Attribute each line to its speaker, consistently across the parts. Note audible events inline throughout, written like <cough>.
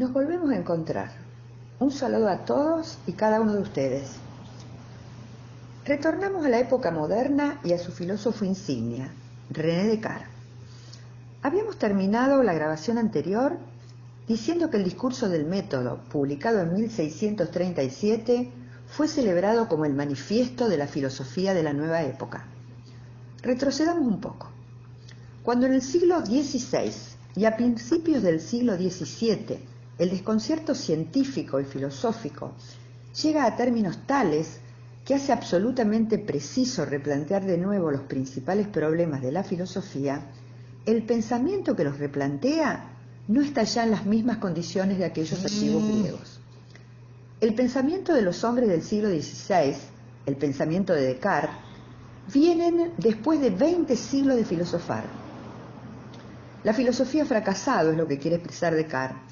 Speaker 1: Nos volvemos a encontrar. Un saludo a todos y cada uno de ustedes. Retornamos a la época moderna y a su filósofo insignia, René Descartes. Habíamos terminado la grabación anterior diciendo que el discurso del método, publicado en 1637, fue celebrado como el manifiesto de la filosofía de la nueva época. Retrocedamos un poco. Cuando en el siglo XVI y a principios del siglo XVII el desconcierto científico y filosófico llega a términos tales que hace absolutamente preciso replantear de nuevo los principales problemas de la filosofía, el pensamiento que los replantea no está ya en las mismas condiciones de aquellos antiguos mm. griegos. El pensamiento de los hombres del siglo XVI, el pensamiento de Descartes, vienen después de 20 siglos de filosofar. La filosofía ha fracasado, es lo que quiere expresar Descartes.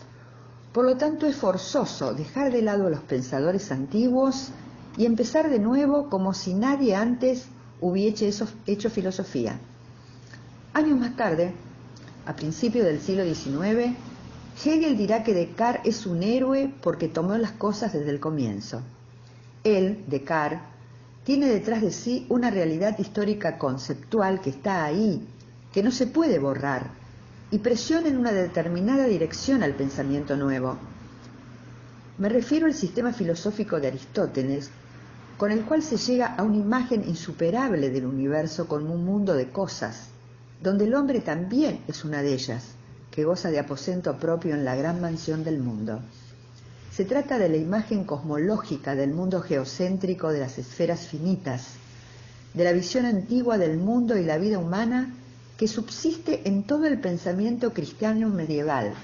Speaker 1: Por lo tanto, es forzoso dejar de lado a los pensadores antiguos y empezar de nuevo como si nadie antes hubiese hecho filosofía. Años más tarde, a principios del siglo XIX, Hegel dirá que Descartes es un héroe porque tomó las cosas desde el comienzo. Él, Descartes, tiene detrás de sí una realidad histórica conceptual que está ahí, que no se puede borrar, y presiona en una determinada dirección al pensamiento nuevo. Me refiero al sistema filosófico de Aristóteles, con el cual se llega a una imagen insuperable del universo como un mundo de cosas, donde el hombre también es una de ellas, que goza de aposento propio en la gran mansión del mundo. Se trata de la imagen cosmológica del mundo geocéntrico de las esferas finitas, de la visión antigua del mundo y la vida humana que subsiste en todo el pensamiento cristiano medieval,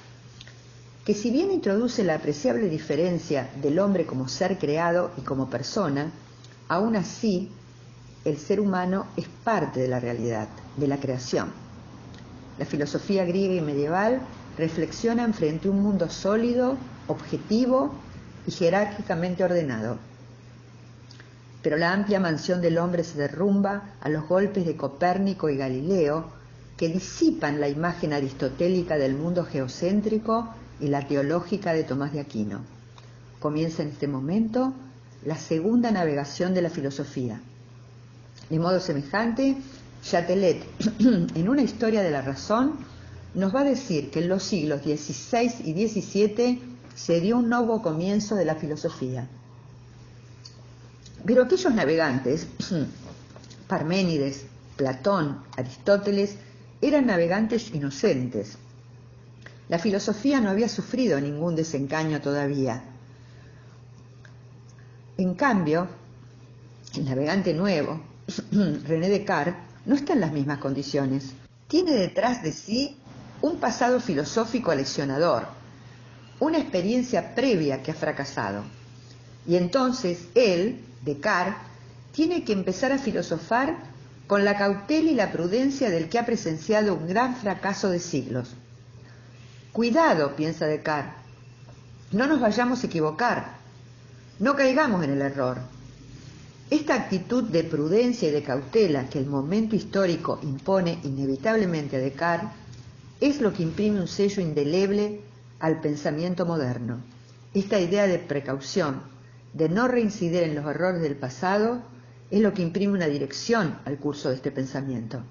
Speaker 1: que si bien introduce la apreciable diferencia del hombre como ser creado y como persona, aún así el ser humano es parte de la realidad de la creación. La filosofía griega y medieval reflexionan frente a un mundo sólido, objetivo y jerárquicamente ordenado. Pero la amplia mansión del hombre se derrumba a los golpes de Copérnico y Galileo, que disipan la imagen aristotélica del mundo geocéntrico y la teológica de Tomás de Aquino. Comienza en este momento la segunda navegación de la filosofía. De modo semejante, Chatelet, <clears throat> en una historia de la razón, nos va a decir que en los siglos XVI y XVII se dio un nuevo comienzo de la filosofía. Pero aquellos navegantes, <clears throat> Parménides, Platón, Aristóteles, eran navegantes inocentes. La filosofía no había sufrido ningún desengaño todavía. En cambio, el navegante nuevo, <clears throat> René Descartes, no está en las mismas condiciones. Tiene detrás de sí un pasado filosófico aleccionador, una experiencia previa que ha fracasado. Y entonces él, Descartes, tiene que empezar a filosofar con la cautela y la prudencia del que ha presenciado un gran fracaso de siglos. Cuidado, piensa Descartes, no nos vayamos a equivocar, no caigamos en el error. Esta actitud de prudencia y de cautela que el momento histórico impone inevitablemente a Descartes es lo que imprime un sello indeleble al pensamiento moderno. Esta idea de precaución, de no reincidir en los errores del pasado, es lo que imprime una dirección al curso de este pensamiento.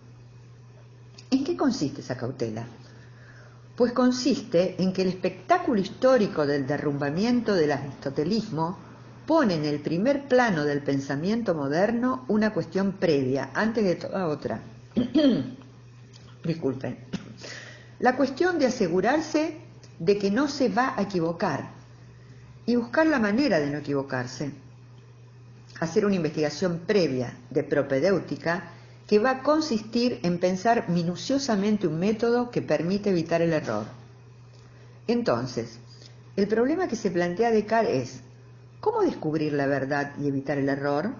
Speaker 1: ¿En qué consiste esa cautela? Pues consiste en que el espectáculo histórico del derrumbamiento del aristotelismo pone en el primer plano del pensamiento moderno una cuestión previa, antes de toda otra. <coughs> Disculpen. La cuestión de asegurarse de que no se va a equivocar y buscar la manera de no equivocarse. Hacer una investigación previa de propedéutica que va a consistir en pensar minuciosamente un método que permite evitar el error. Entonces, el problema que se plantea Descartes es ¿Cómo descubrir la verdad y evitar el error?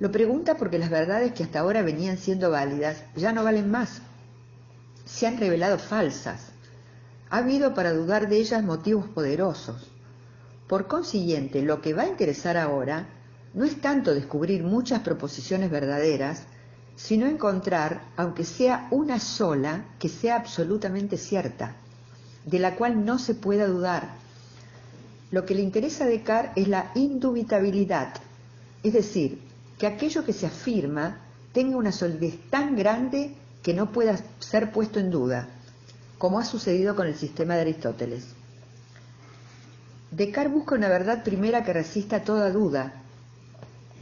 Speaker 1: Lo pregunta porque las verdades que hasta ahora venían siendo válidas ya no valen más. Se han revelado falsas. Ha habido para dudar de ellas motivos poderosos. Por consiguiente, lo que va a interesar ahora no es tanto descubrir muchas proposiciones verdaderas, sino encontrar, aunque sea una sola, que sea absolutamente cierta. de la cual no se pueda dudar. Lo que le interesa a Descartes es la indubitabilidad, es decir, que aquello que se afirma tenga una solidez tan grande que no pueda ser puesto en duda, como ha sucedido con el sistema de Aristóteles. Descartes busca una verdad primera que resista toda duda,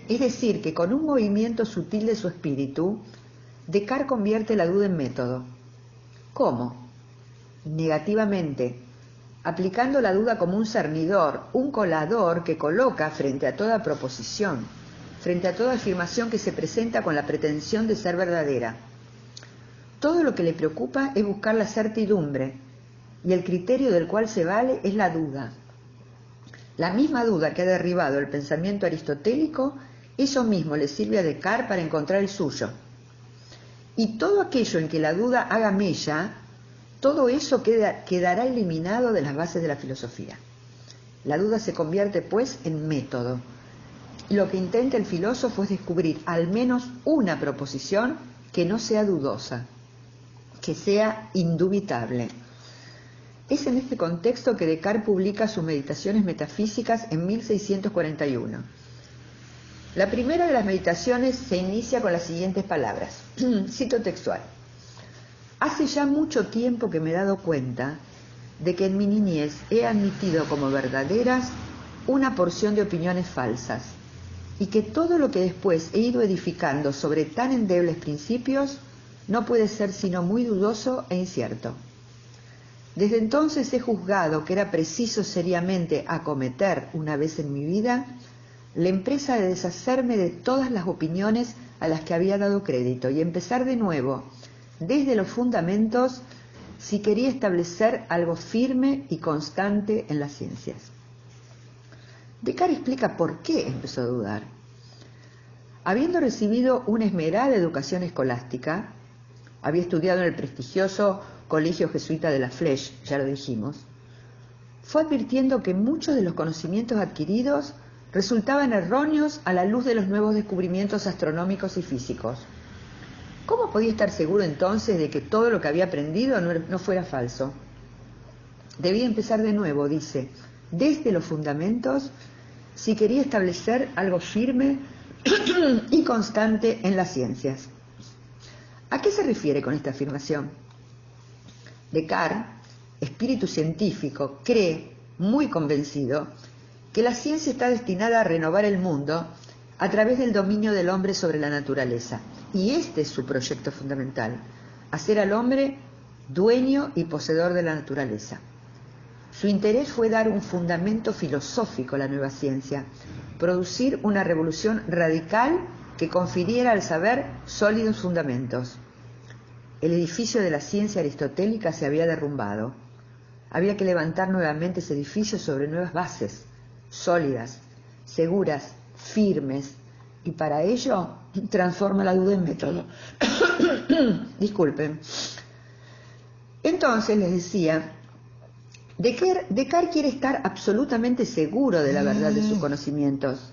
Speaker 1: es decir, que con un movimiento sutil de su espíritu, Descartes convierte la duda en método. ¿Cómo? Negativamente, aplicando la duda como un cernidor, un colador que coloca frente a toda proposición, frente a toda afirmación que se presenta con la pretensión de ser verdadera. Todo lo que le preocupa es buscar la certidumbre, y el criterio del cual se vale es la duda. La misma duda que ha derribado el pensamiento aristotélico, eso mismo le sirve a Descartes para encontrar el suyo. Y todo aquello en que la duda haga mella, todo eso quedará eliminado de las bases de la filosofía. La duda se convierte, pues, en método. Lo que intenta el filósofo es descubrir al menos una proposición que no sea dudosa, que sea indubitable. Es en este contexto que Descartes publica sus meditaciones metafísicas en 1641. La primera de las meditaciones se inicia con las siguientes palabras. <clears throat> Cito textual. Hace ya mucho tiempo que me he dado cuenta de que en mi niñez he admitido como verdaderas una porción de opiniones falsas y que todo lo que después he ido edificando sobre tan endebles principios no puede ser sino muy dudoso e incierto. Desde entonces he juzgado que era preciso seriamente acometer una vez en mi vida la empresa de deshacerme de todas las opiniones a las que había dado crédito y empezar de nuevo desde los fundamentos si quería establecer algo firme y constante en las ciencias. Descartes explica por qué empezó a dudar. Habiendo recibido una esmerada educación escolástica, había estudiado en el prestigioso Colegio Jesuita de la Flèche, ya lo dijimos, fue advirtiendo que muchos de los conocimientos adquiridos resultaban erróneos a la luz de los nuevos descubrimientos astronómicos y físicos. ¿Cómo podía estar seguro entonces de que todo lo que había aprendido no, fuera falso? Debía empezar de nuevo, dice, desde los fundamentos, si quería establecer algo firme <clears throat> y constante en las ciencias. ¿A qué se refiere con esta afirmación? Descartes, espíritu científico, cree, muy convencido, que la ciencia está destinada a renovar el mundo a través del dominio del hombre sobre la naturaleza. Y este es su proyecto fundamental, hacer al hombre dueño y poseedor de la naturaleza. Su interés fue dar un fundamento filosófico a la nueva ciencia, producir una revolución radical que confiriera al saber sólidos fundamentos. El edificio de la ciencia aristotélica se había derrumbado. Había que levantar nuevamente ese edificio sobre nuevas bases, sólidas, seguras, firmes, y para ello <clears throat> transforma la duda en método. <coughs> Disculpen. Entonces les decía, Descartes quiere estar absolutamente seguro de la verdad de sus mm. conocimientos.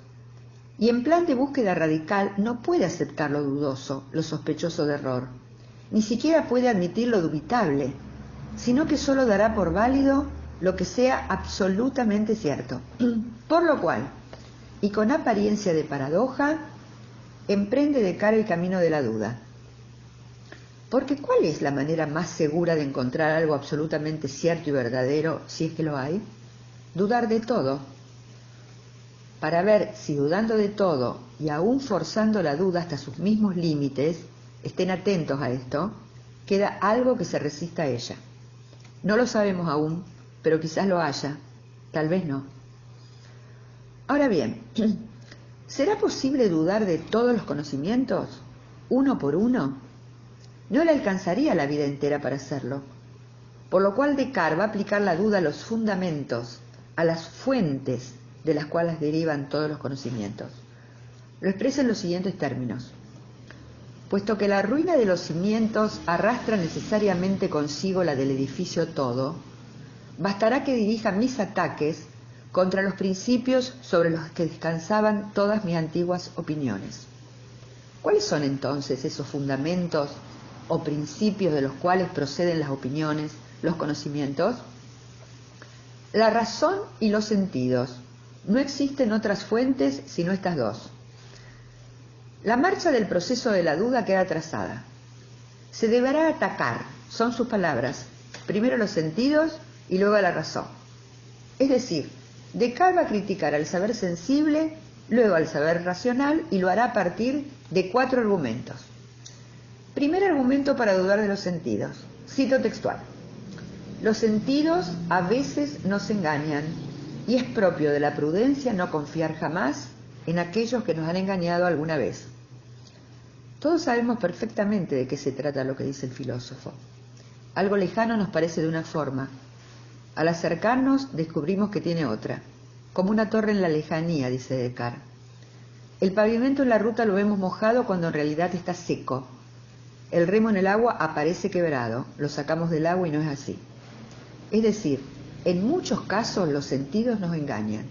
Speaker 1: Y en plan de búsqueda radical no puede aceptar lo dudoso, lo sospechoso de error. Ni siquiera puede admitir lo dubitable, sino que solo dará por válido lo que sea absolutamente cierto. <clears throat> Por lo cual, y con apariencia de paradoja, emprende de cara el camino de la duda. Porque ¿cuál es la manera más segura de encontrar algo absolutamente cierto y verdadero, si es que lo hay? Dudar de todo. Para ver si dudando de todo y aún forzando la duda hasta sus mismos límites, estén atentos a esto, queda algo que se resista a ella. No lo sabemos aún, pero quizás lo haya, tal vez no. Ahora bien, <clears throat> ¿será posible dudar de todos los conocimientos, uno por uno? No le alcanzaría la vida entera para hacerlo. Por lo cual Descartes va a aplicar la duda a los fundamentos, a las fuentes de las cuales derivan todos los conocimientos. Lo expresa en los siguientes términos. Puesto que la ruina de los cimientos arrastra necesariamente consigo la del edificio todo, bastará que dirija mis ataques contra los principios sobre los que descansaban todas mis antiguas opiniones. ¿Cuáles son entonces esos fundamentos o principios de los cuales proceden las opiniones, los conocimientos? La razón y los sentidos. No existen otras fuentes sino estas dos. La marcha del proceso de la duda queda trazada. Se deberá atacar, son sus palabras, primero los sentidos y luego la razón. Es decir, Descartes va a criticar al saber sensible, luego al saber racional y lo hará a partir de cuatro argumentos. Primer argumento para dudar de los sentidos. Cito textual. Los sentidos a veces nos engañan y es propio de la prudencia no confiar jamás en aquellos que nos han engañado alguna vez. Todos sabemos perfectamente de qué se trata lo que dice el filósofo. Algo lejano nos parece de una forma. Al acercarnos descubrimos que tiene otra, como una torre en la lejanía, dice Descartes. El pavimento en la ruta lo vemos mojado cuando en realidad está seco. El remo en el agua aparece quebrado, lo sacamos del agua y no es así. Es decir, en muchos casos los sentidos nos engañan.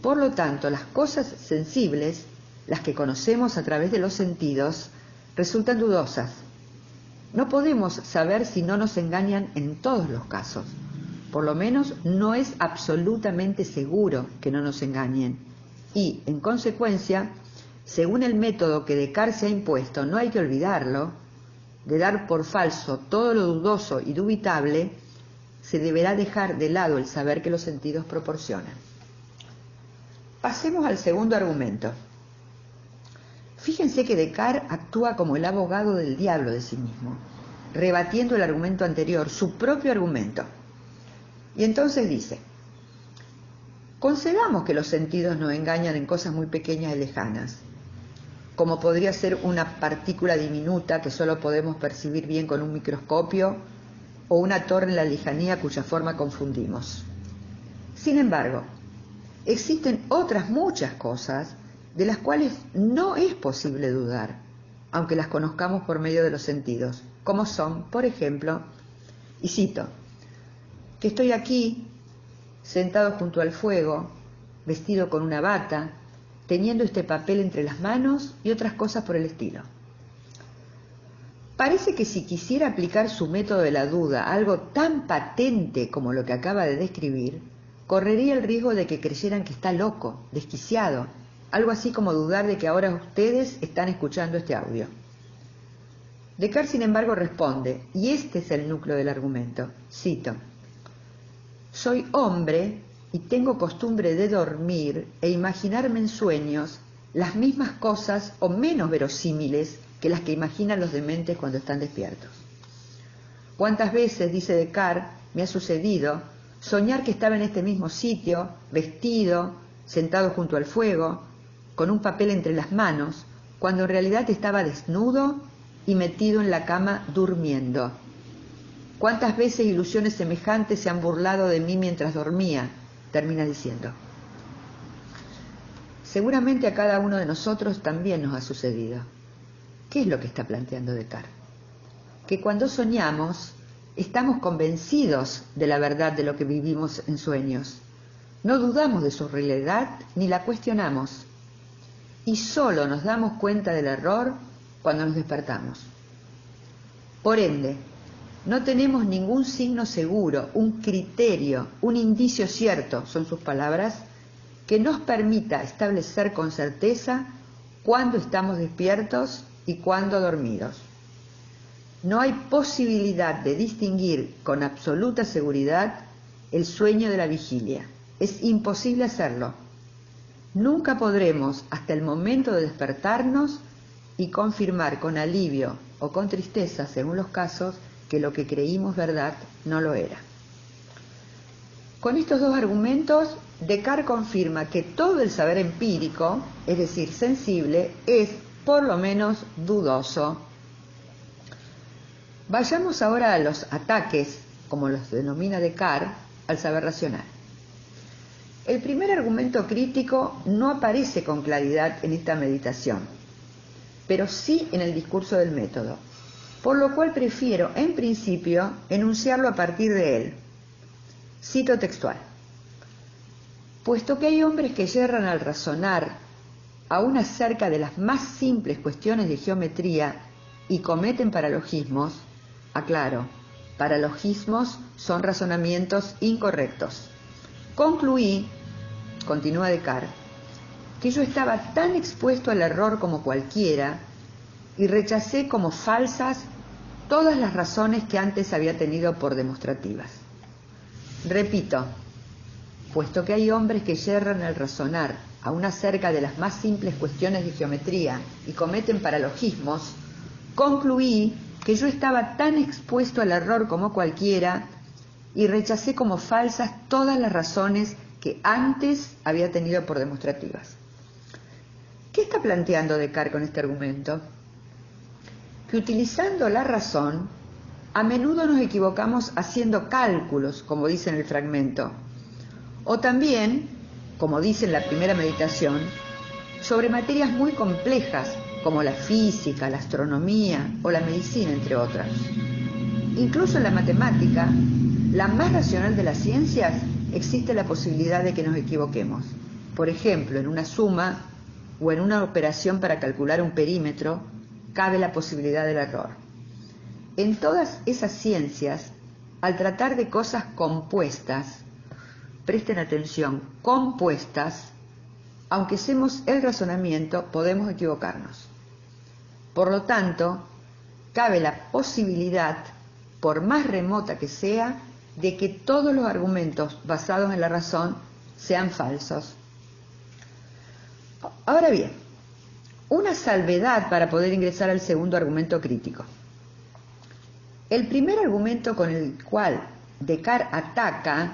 Speaker 1: Por lo tanto, las cosas sensibles, las que conocemos a través de los sentidos, resultan dudosas. No podemos saber si no nos engañan en todos los casos. Por lo menos no es absolutamente seguro que no nos engañen. Y, en consecuencia, según el método que Descartes ha impuesto, no hay que olvidarlo, de dar por falso todo lo dudoso y dubitable, se deberá dejar de lado el saber que los sentidos proporcionan. Pasemos al segundo argumento. Fíjense que Descartes actúa como el abogado del diablo de sí mismo, rebatiendo el argumento anterior, su propio argumento. Y entonces dice, concedamos que los sentidos nos engañan en cosas muy pequeñas y lejanas, como podría ser una partícula diminuta que solo podemos percibir bien con un microscopio o una torre en la lejanía cuya forma confundimos. Sin embargo, existen otras muchas cosas de las cuales no es posible dudar, aunque las conozcamos por medio de los sentidos, como son, por ejemplo, y cito, que estoy aquí, sentado junto al fuego, vestido con una bata, teniendo este papel entre las manos y otras cosas por el estilo. Parece que si quisiera aplicar su método de la duda a algo tan patente como lo que acaba de describir, correría el riesgo de que creyeran que está loco, desquiciado, algo así como dudar de que ahora ustedes están escuchando este audio. Descartes, sin embargo, responde, y este es el núcleo del argumento, cito, Soy hombre y tengo costumbre de dormir e imaginarme en sueños las mismas cosas o menos verosímiles que las que imaginan los dementes cuando están despiertos. ¿Cuántas veces, dice Descartes, me ha sucedido soñar que estaba en este mismo sitio, vestido, sentado junto al fuego, con un papel entre las manos, cuando en realidad estaba desnudo y metido en la cama durmiendo? ¿Cuántas veces ilusiones semejantes se han burlado de mí mientras dormía? Termina diciendo. Seguramente a cada uno de nosotros también nos ha sucedido. ¿Qué es lo que está planteando Descartes? Que cuando soñamos estamos convencidos de la verdad de lo que vivimos en sueños. No dudamos de su realidad ni la cuestionamos. Y solo nos damos cuenta del error cuando nos despertamos. Por ende, no tenemos ningún signo seguro, un criterio, un indicio cierto, son sus palabras, que nos permita establecer con certeza cuándo estamos despiertos y cuando dormidos. No hay posibilidad de distinguir con absoluta seguridad el sueño de la vigilia. Es imposible hacerlo. Nunca podremos, hasta el momento de despertarnos, y confirmar con alivio o con tristeza, según los casos, que lo que creímos verdad no lo era. Con estos dos argumentos, Descartes confirma que todo el saber empírico, es decir, sensible, es por lo menos dudoso. Vayamos ahora a los ataques, como los denomina Descartes, al saber racional. El primer argumento crítico no aparece con claridad en esta meditación, pero sí en el discurso del método, por lo cual prefiero, en principio, enunciarlo a partir de él. Cito textual. Puesto que hay hombres que yerran al razonar aún acerca de las más simples cuestiones de geometría y cometen paralogismos, aclaro, paralogismos son razonamientos incorrectos. Concluí, continúa Descartes, que yo estaba tan expuesto al error como cualquiera y rechacé como falsas todas las razones que antes había tenido por demostrativas. Repito, puesto que hay hombres que yerran al razonar aún acerca de las más simples cuestiones de geometría y cometen paralogismos, concluí que yo estaba tan expuesto al error como cualquiera y rechacé como falsas todas las razones que antes había tenido por demostrativas. ¿Qué está planteando Descartes con este argumento? Que utilizando la razón, a menudo nos equivocamos haciendo cálculos, como dice en el fragmento, o también, como dice en la primera meditación, sobre materias muy complejas como la física, la astronomía o la medicina, entre otras. Incluso en la matemática, la más racional de las ciencias, existe la posibilidad de que nos equivoquemos. Por ejemplo, en una suma o en una operación para calcular un perímetro, cabe la posibilidad del error. En todas esas ciencias, al tratar de cosas compuestas, presten atención, compuestas, aunque hacemos el razonamiento, podemos equivocarnos. Por lo tanto, cabe la posibilidad, por más remota que sea, de que todos los argumentos basados en la razón sean falsos. Ahora bien, una salvedad para poder ingresar al segundo argumento crítico. El primer argumento con el cual Descartes ataca,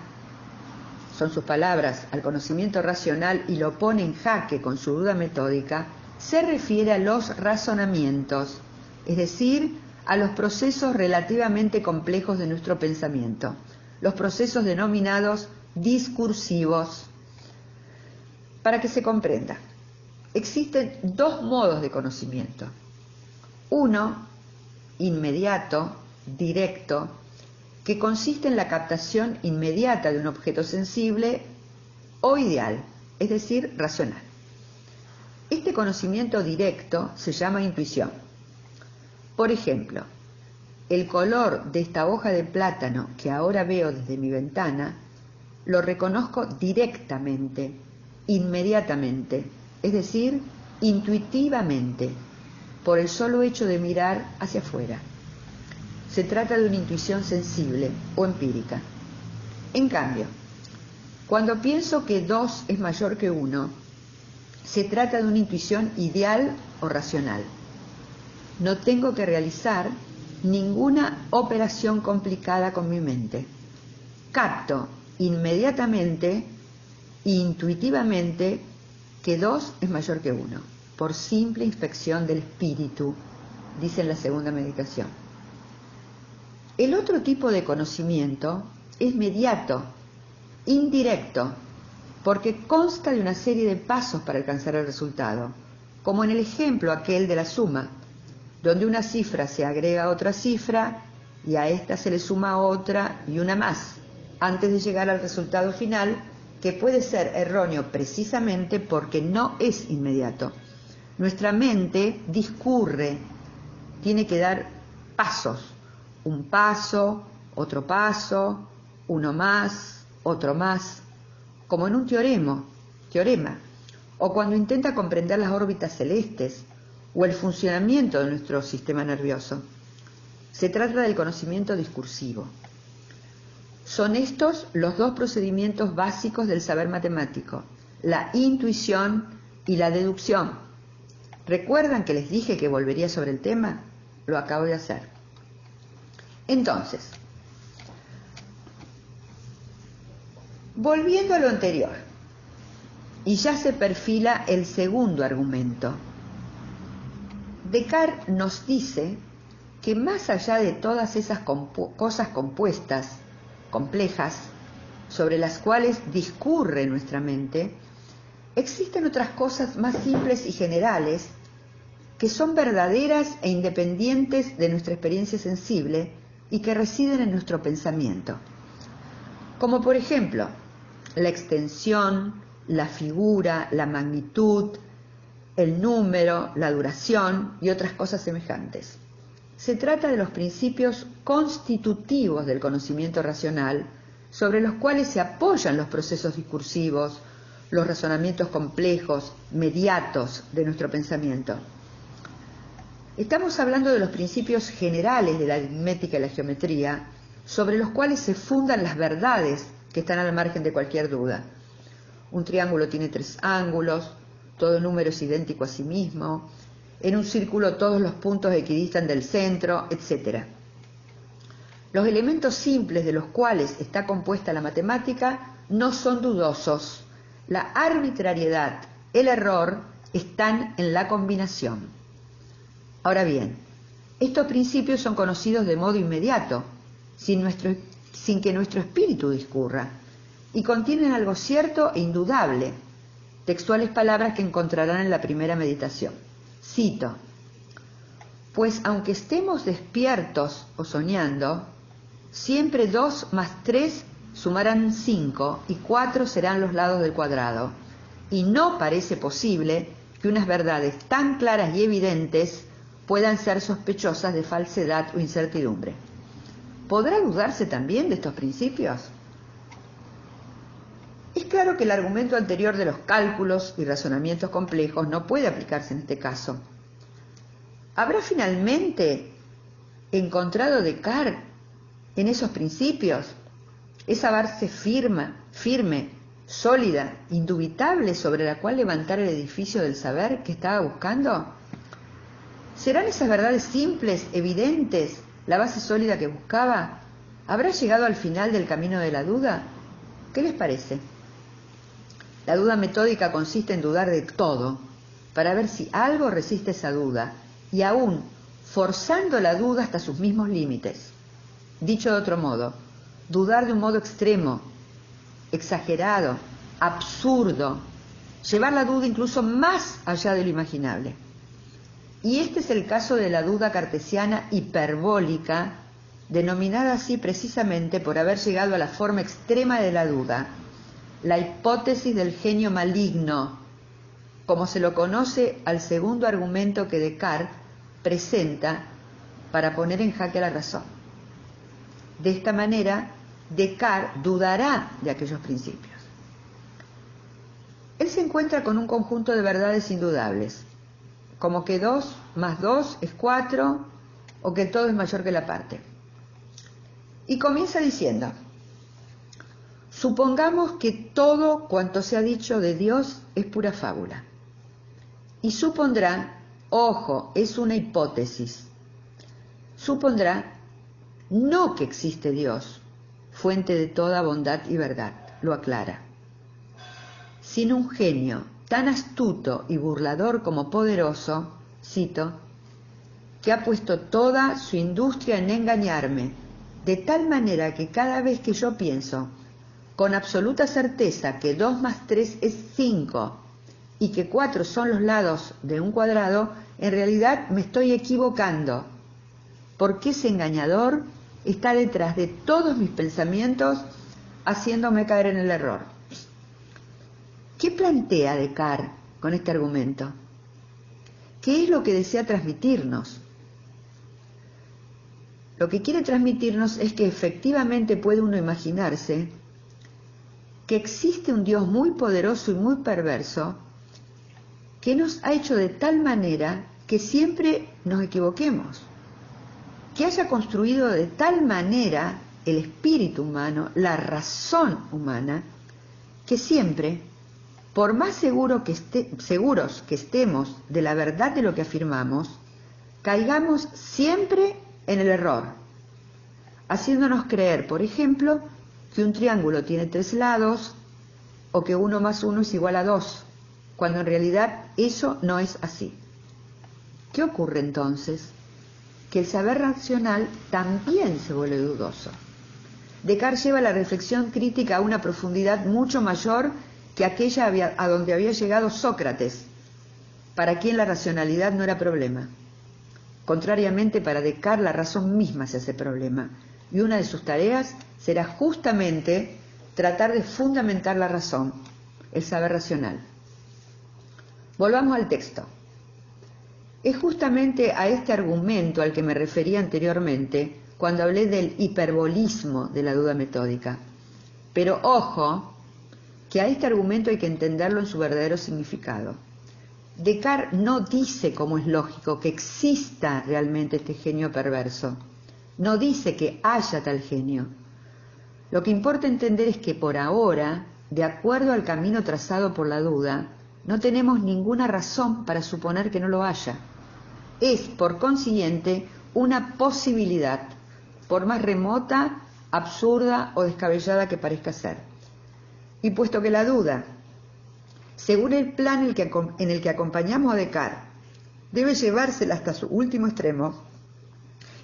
Speaker 1: son sus palabras, al conocimiento racional y lo pone en jaque con su duda metódica, se refiere a los razonamientos, es decir, a los procesos relativamente complejos de nuestro pensamiento, los procesos denominados discursivos. Para que se comprenda, existen dos modos de conocimiento. Uno, inmediato, directo, que consiste en la captación inmediata de un objeto sensible o ideal, es decir, racional. Este conocimiento directo se llama intuición. Por ejemplo, el color de esta hoja de plátano que ahora veo desde mi ventana, lo reconozco directamente, inmediatamente, es decir, intuitivamente, por el solo hecho de mirar hacia afuera. Se trata de una intuición sensible o empírica. En cambio, cuando pienso que dos es mayor que uno, se trata de una intuición ideal o racional. No tengo que realizar ninguna operación complicada con mi mente. Capto inmediatamente, intuitivamente, que dos es mayor que uno, por simple inspección del espíritu, dice en la segunda meditación. El otro tipo de conocimiento es mediato, indirecto, porque consta de una serie de pasos para alcanzar el resultado, como en el ejemplo aquel de la suma, donde una cifra se agrega a otra cifra y a esta se le suma otra y una más, antes de llegar al resultado final, que puede ser erróneo precisamente porque no es inmediato. Nuestra mente discurre, tiene que dar pasos, un paso, otro paso, uno más, otro más, como en un teorema, teorema, o cuando intenta comprender las órbitas celestes o el funcionamiento de nuestro sistema nervioso. Se trata del conocimiento discursivo. Son estos los dos procedimientos básicos del saber matemático, la intuición y la deducción. ¿Recuerdan que les dije que volvería sobre el tema? Lo acabo de hacer. Entonces, Volviendo a lo anterior, y ya se perfila el segundo argumento. Descartes nos dice que más allá de todas esas cosas compuestas, complejas, sobre las cuales discurre nuestra mente, existen otras cosas más simples y generales que son verdaderas e independientes de nuestra experiencia sensible y que residen en nuestro pensamiento. Como por ejemplo, la extensión, la figura, la magnitud, el número, la duración y otras cosas semejantes. Se trata de los principios constitutivos del conocimiento racional, sobre los cuales se apoyan los procesos discursivos, los razonamientos complejos, mediatos de nuestro pensamiento. Estamos hablando de los principios generales de la aritmética y la geometría, sobre los cuales se fundan las verdades que están al margen de cualquier duda. Un triángulo tiene tres ángulos, todo número es idéntico a sí mismo, en un círculo todos los puntos equidistan del centro, etc. Los elementos simples de los cuales está compuesta la matemática no son dudosos. La arbitrariedad, el error, están en la combinación. Ahora bien, estos principios son conocidos de modo inmediato, sin, sin que nuestro espíritu discurra, y contienen algo cierto e indudable, textuales palabras que encontrarán en la primera meditación. Cito, pues aunque estemos despiertos o soñando, siempre dos más tres sumarán cinco y cuatro serán los lados del cuadrado, y no parece posible que unas verdades tan claras y evidentes puedan ser sospechosas de falsedad o incertidumbre. ¿Podrá dudarse también de estos principios? Es claro que el argumento anterior de los cálculos y razonamientos complejos no puede aplicarse en este caso. ¿Habrá finalmente encontrado Descartes en esos principios esa base firme, firme, sólida, indubitable sobre la cual levantar el edificio del saber que estaba buscando? ¿Serán esas verdades simples, evidentes, la base sólida que buscaba? ¿Habrá llegado al final del camino de la duda? ¿Qué les parece? La duda metódica consiste en dudar de todo, para ver si algo resiste esa duda, y aún forzando la duda hasta sus mismos límites. Dicho de otro modo, dudar de un modo extremo, exagerado, absurdo, llevar la duda incluso más allá de lo imaginable. Y este es el caso de la duda cartesiana hiperbólica, denominada así precisamente por haber llegado a la forma extrema de la duda, la hipótesis del genio maligno, como se lo conoce al segundo argumento que Descartes presenta para poner en jaque la razón. De esta manera, Descartes dudará de aquellos principios. Él se encuentra con un conjunto de verdades indudables, como que 2 más 2 es 4 o que todo es mayor que la parte. Y comienza diciendo, Supongamos que todo cuanto se ha dicho de Dios es pura fábula. Y supondrá, ojo, es una hipótesis, supondrá no que existe Dios, fuente de toda bondad y verdad, lo aclara, sino un genio tan astuto y burlador como poderoso, cito, que ha puesto toda su industria en engañarme, de tal manera que cada vez que yo pienso con absoluta certeza que 2 más 3 es 5 y que 4 son los lados de un cuadrado, en realidad me estoy equivocando, porque ese engañador está detrás de todos mis pensamientos haciéndome caer en el error. ¿Qué plantea Descartes con este argumento? ¿Qué es lo que desea transmitirnos? Lo que quiere transmitirnos es que efectivamente puede uno imaginarse que existe un Dios muy poderoso y muy perverso que nos ha hecho de tal manera que siempre nos equivoquemos, que haya construido de tal manera el espíritu humano, la razón humana, que siempre, por más seguro que seguros que estemos de la verdad de lo que afirmamos, caigamos siempre en el error, haciéndonos creer, por ejemplo, que un triángulo tiene tres lados o que uno más uno es igual a dos, cuando en realidad eso no es así. ¿Qué ocurre entonces? Que el saber racional también se vuelve dudoso. Descartes lleva la reflexión crítica a una profundidad mucho mayor que aquella a donde había llegado Sócrates, para quien la racionalidad no era problema. Contrariamente, para Descartes la razón misma se hace problema, y una de sus tareas será justamente tratar de fundamentar la razón, el saber racional. Volvamos al texto. Es justamente a este argumento al que me refería anteriormente cuando hablé del hiperbolismo de la duda metódica. Pero ojo, que a este argumento hay que entenderlo en su verdadero significado. Descartes no dice, como es lógico, que exista realmente este genio perverso. No dice que haya tal genio. Lo que importa entender es que por ahora, de acuerdo al camino trazado por la duda, no tenemos ninguna razón para suponer que no lo haya. Es, por consiguiente, una posibilidad, por más remota, absurda o descabellada que parezca ser. Y puesto que la duda, según el plan en el que acompañamos a Descartes, debe llevársela hasta su último extremo,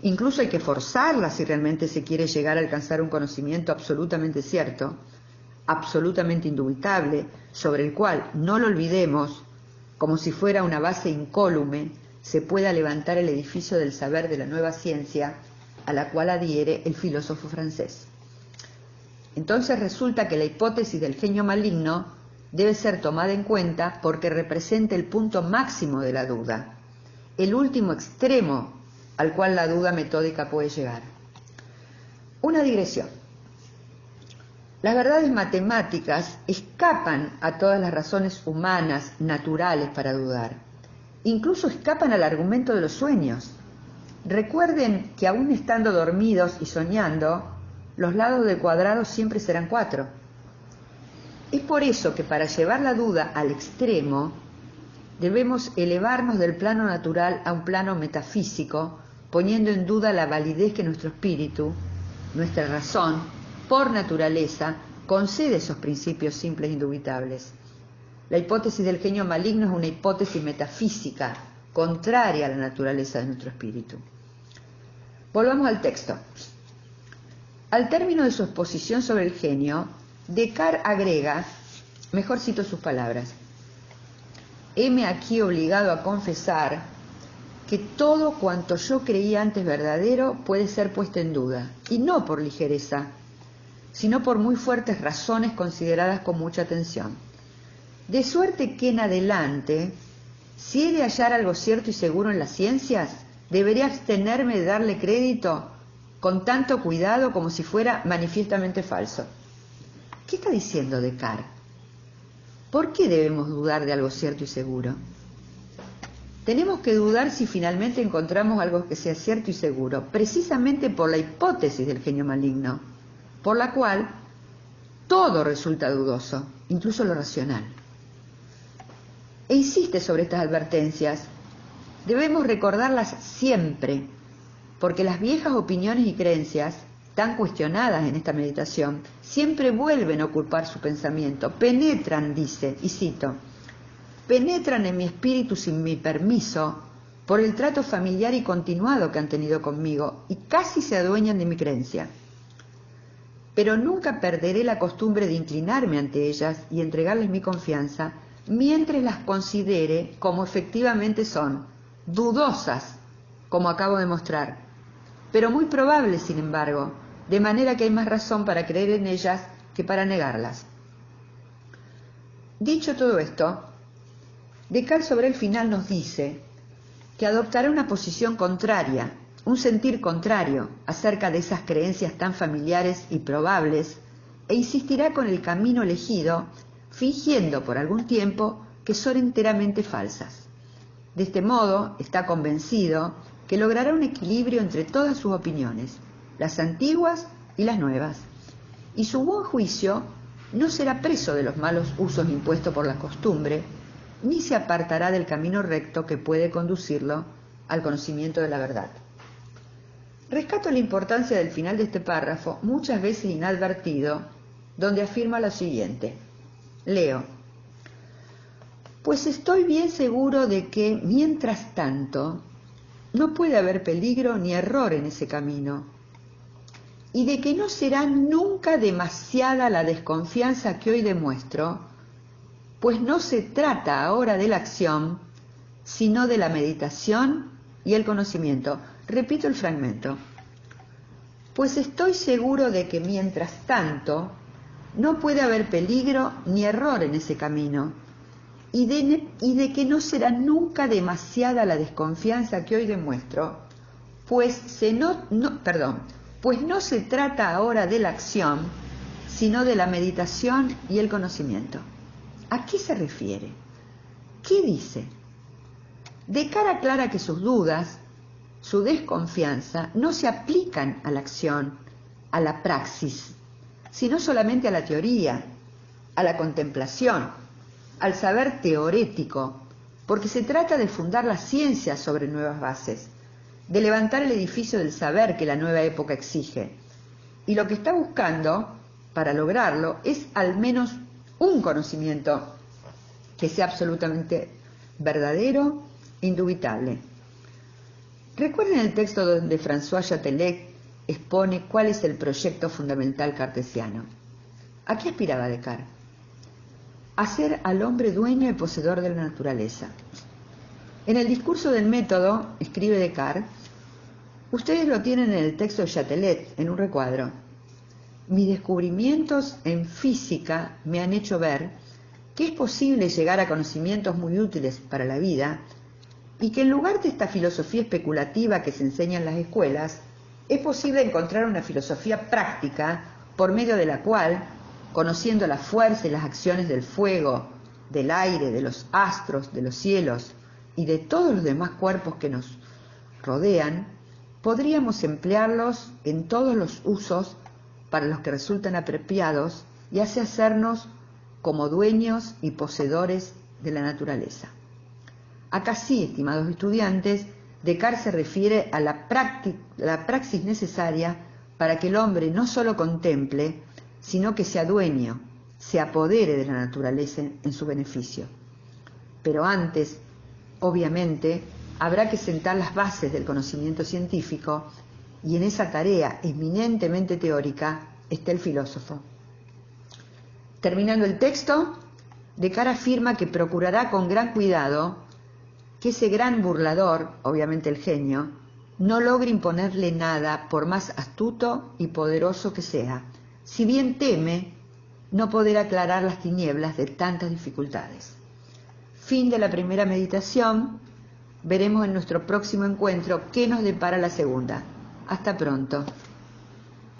Speaker 1: incluso hay que forzarla si realmente se quiere llegar a alcanzar un conocimiento absolutamente cierto, absolutamente indubitable, sobre el cual, no lo olvidemos, como si fuera una base incólume, se pueda levantar el edificio del saber de la nueva ciencia a la cual adhiere el filósofo francés. Entonces resulta que la hipótesis del genio maligno debe ser tomada en cuenta porque representa el punto máximo de la duda, el último extremo al cual la duda metódica puede llegar. Una digresión. Las verdades matemáticas escapan a todas las razones humanas, naturales para dudar. Incluso escapan al argumento de los sueños. Recuerden que aún estando dormidos y soñando, los lados del cuadrado siempre serán cuatro. Es por eso que para llevar la duda al extremo, debemos elevarnos del plano natural a un plano metafísico, poniendo en duda la validez que nuestro espíritu, nuestra razón, por naturaleza, concede esos principios simples e indubitables. La hipótesis del genio maligno es una hipótesis metafísica, contraria a la naturaleza de nuestro espíritu. Volvamos al texto. Al término de su exposición sobre el genio, Descartes agrega, mejor cito sus palabras, heme aquí obligado a confesar que todo cuanto yo creía antes verdadero puede ser puesto en duda, y no por ligereza, sino por muy fuertes razones consideradas con mucha atención. De suerte que en adelante, si he de hallar algo cierto y seguro en las ciencias, debería abstenerme de darle crédito con tanto cuidado como si fuera manifiestamente falso. ¿Qué está diciendo Descartes? ¿Por qué debemos dudar de algo cierto y seguro? Tenemos que dudar si finalmente encontramos algo que sea cierto y seguro, precisamente por la hipótesis del genio maligno, por la cual todo resulta dudoso, incluso lo racional. E insiste sobre estas advertencias. Debemos recordarlas siempre, porque las viejas opiniones y creencias, tan cuestionadas en esta meditación, siempre vuelven a ocupar su pensamiento, penetran, dice, y cito, penetran en mi espíritu sin mi permiso por el trato familiar y continuado que han tenido conmigo y casi se adueñan de mi creencia. Pero nunca perderé la costumbre de inclinarme ante ellas y entregarles mi confianza mientras las considere como efectivamente son, dudosas, como acabo de mostrar, pero muy probables, sin embargo, de manera que hay más razón para creer en ellas que para negarlas. Dicho todo esto, Descartes sobre el final nos dice que adoptará una posición contraria, un sentir contrario acerca de esas creencias tan familiares y probables, e insistirá con el camino elegido, fingiendo por algún tiempo que son enteramente falsas. De este modo, está convencido que logrará un equilibrio entre todas sus opiniones, las antiguas y las nuevas, y su buen juicio no será preso de los malos usos impuestos por la costumbre, ni se apartará del camino recto que puede conducirlo al conocimiento de la verdad. Rescato la importancia del final de este párrafo, muchas veces inadvertido, donde afirma lo siguiente. Leo. Pues estoy bien seguro de que, mientras tanto, no puede haber peligro ni error en ese camino, y de que no será nunca demasiada la desconfianza que hoy demuestro, pues no se trata ahora de la acción, sino de la meditación y el conocimiento. Repito el fragmento. Pues estoy seguro de que mientras tanto no puede haber peligro ni error en ese camino y de, que no será nunca demasiada la desconfianza que hoy demuestro, pues, pues no se trata ahora de la acción, sino de la meditación y el conocimiento. ¿A qué se refiere? ¿Qué dice? De cara clara que sus dudas, su desconfianza, no se aplican a la acción, a la praxis, sino solamente a la teoría, a la contemplación, al saber teorético, porque se trata de fundar la ciencia sobre nuevas bases, de levantar el edificio del saber que la nueva época exige. Y lo que está buscando para lograrlo es al menos un conocimiento que sea absolutamente verdadero, indubitable. Recuerden el texto donde François Chatelet expone cuál es el proyecto fundamental cartesiano. ¿A qué aspiraba Descartes? A al hombre dueño y poseedor de la naturaleza. En el discurso del método, escribe Descartes, ustedes lo tienen en el texto de Chatelet, en un recuadro. Mis descubrimientos en física me han hecho ver que es posible llegar a conocimientos muy útiles para la vida y que en lugar de esta filosofía especulativa que se enseña en las escuelas, es posible encontrar una filosofía práctica por medio de la cual, conociendo la fuerza y las acciones del fuego, del aire, de los astros, de los cielos y de todos los demás cuerpos que nos rodean, podríamos emplearlos en todos los usos para los que resultan apropiados y así hacernos como dueños y poseedores de la naturaleza. Acá sí, estimados estudiantes, Descartes se refiere a la, la praxis necesaria para que el hombre no solo contemple, sino que sea dueño, se apodere de la naturaleza en su beneficio. Pero antes, obviamente, habrá que sentar las bases del conocimiento científico y en esa tarea eminentemente teórica está el filósofo. Terminando el texto, Descartes afirma que procurará con gran cuidado que ese gran burlador, obviamente el genio, no logre imponerle nada por más astuto y poderoso que sea, si bien teme no poder aclarar las tinieblas de tantas dificultades. Fin de la primera meditación. Veremos en nuestro próximo encuentro qué nos depara la segunda. Hasta pronto.